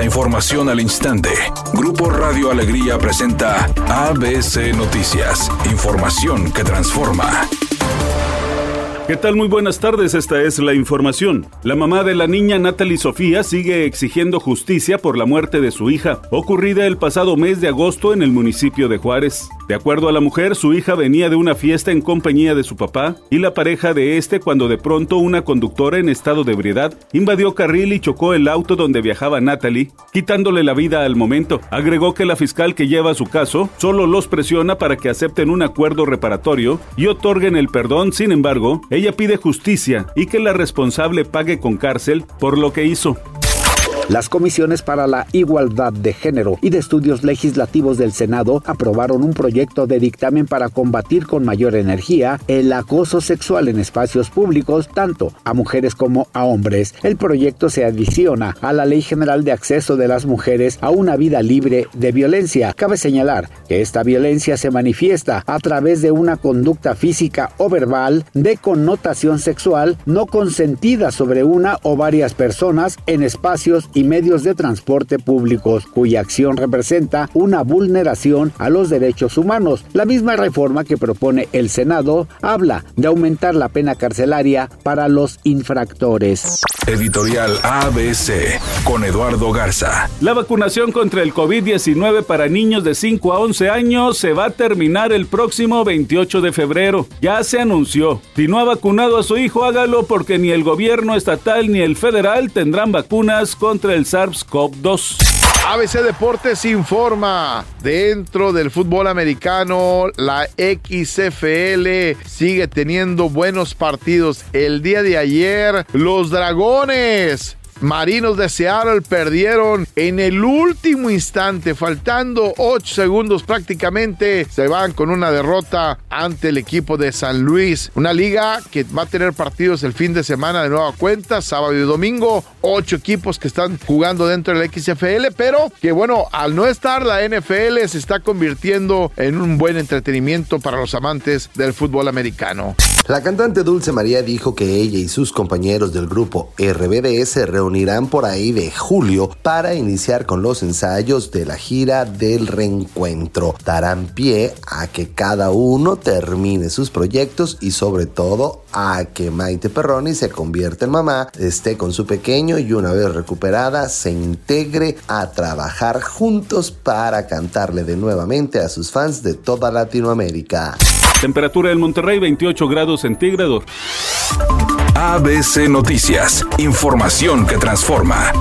La información al instante. Grupo Radio Alegría presenta ABC Noticias. Información que transforma. ¿Qué tal? Muy buenas tardes, esta es la información. La mamá de la niña Natalie Sofía sigue exigiendo justicia por la muerte de su hija, ocurrida el pasado mes de agosto en el municipio de Juárez. De acuerdo a la mujer, su hija venía de una fiesta en compañía de su papá y la pareja de este cuando de pronto una conductora en estado de ebriedad invadió carril y chocó el auto donde viajaba Natalie, quitándole la vida al momento. Agregó que la fiscal que lleva su caso solo los presiona para que acepten un acuerdo reparatorio y otorguen el perdón, sin embargo, ella pide justicia y que la responsable pague con cárcel por lo que hizo. Las comisiones para la igualdad de género y de estudios legislativos del Senado aprobaron un proyecto de dictamen para combatir con mayor energía el acoso sexual en espacios públicos, tanto a mujeres como a hombres. El proyecto se adiciona a la Ley General de Acceso de las Mujeres a una vida libre de violencia. Cabe señalar que esta violencia se manifiesta a través de una conducta física o verbal de connotación sexual no consentida sobre una o varias personas en espacios y medios de transporte públicos, cuya acción representa una vulneración a los derechos humanos. La misma reforma que propone el Senado habla de aumentar la pena carcelaria para los infractores. Editorial ABC con Eduardo Garza. La vacunación contra el COVID-19 para niños de 5 a 11 años se va a terminar el próximo 28 de febrero. Ya se anunció. Si no ha vacunado a su hijo, hágalo porque ni el gobierno estatal ni el federal tendrán vacunas contra el SARS-CoV-2. ABC Deportes informa, dentro del fútbol americano, la XFL sigue teniendo buenos partidos. El día de ayer, los Dragones Marinos de Seattle perdieron en el último instante, faltando 8 segundos prácticamente. Se van con una derrota ante el equipo de San Luis. Una liga que va a tener partidos el fin de semana de nueva cuenta, sábado y domingo. Ocho equipos que están jugando dentro del XFL, pero que bueno, al no estar la NFL se está convirtiendo en un buen entretenimiento para los amantes del fútbol americano. La cantante Dulce María dijo que ella y sus compañeros del grupo RBD se reunirán por ahí de julio para iniciar con los ensayos de la gira del reencuentro. Darán pie a que cada uno termine sus proyectos y sobre todo a que Maite Perroni se convierta en mamá, esté con su pequeño y una vez recuperada se integre a trabajar juntos para cantarle de nuevamente a sus fans de toda Latinoamérica. Temperatura en Monterrey 28 grados centígrados. ABC Noticias, información que transforma.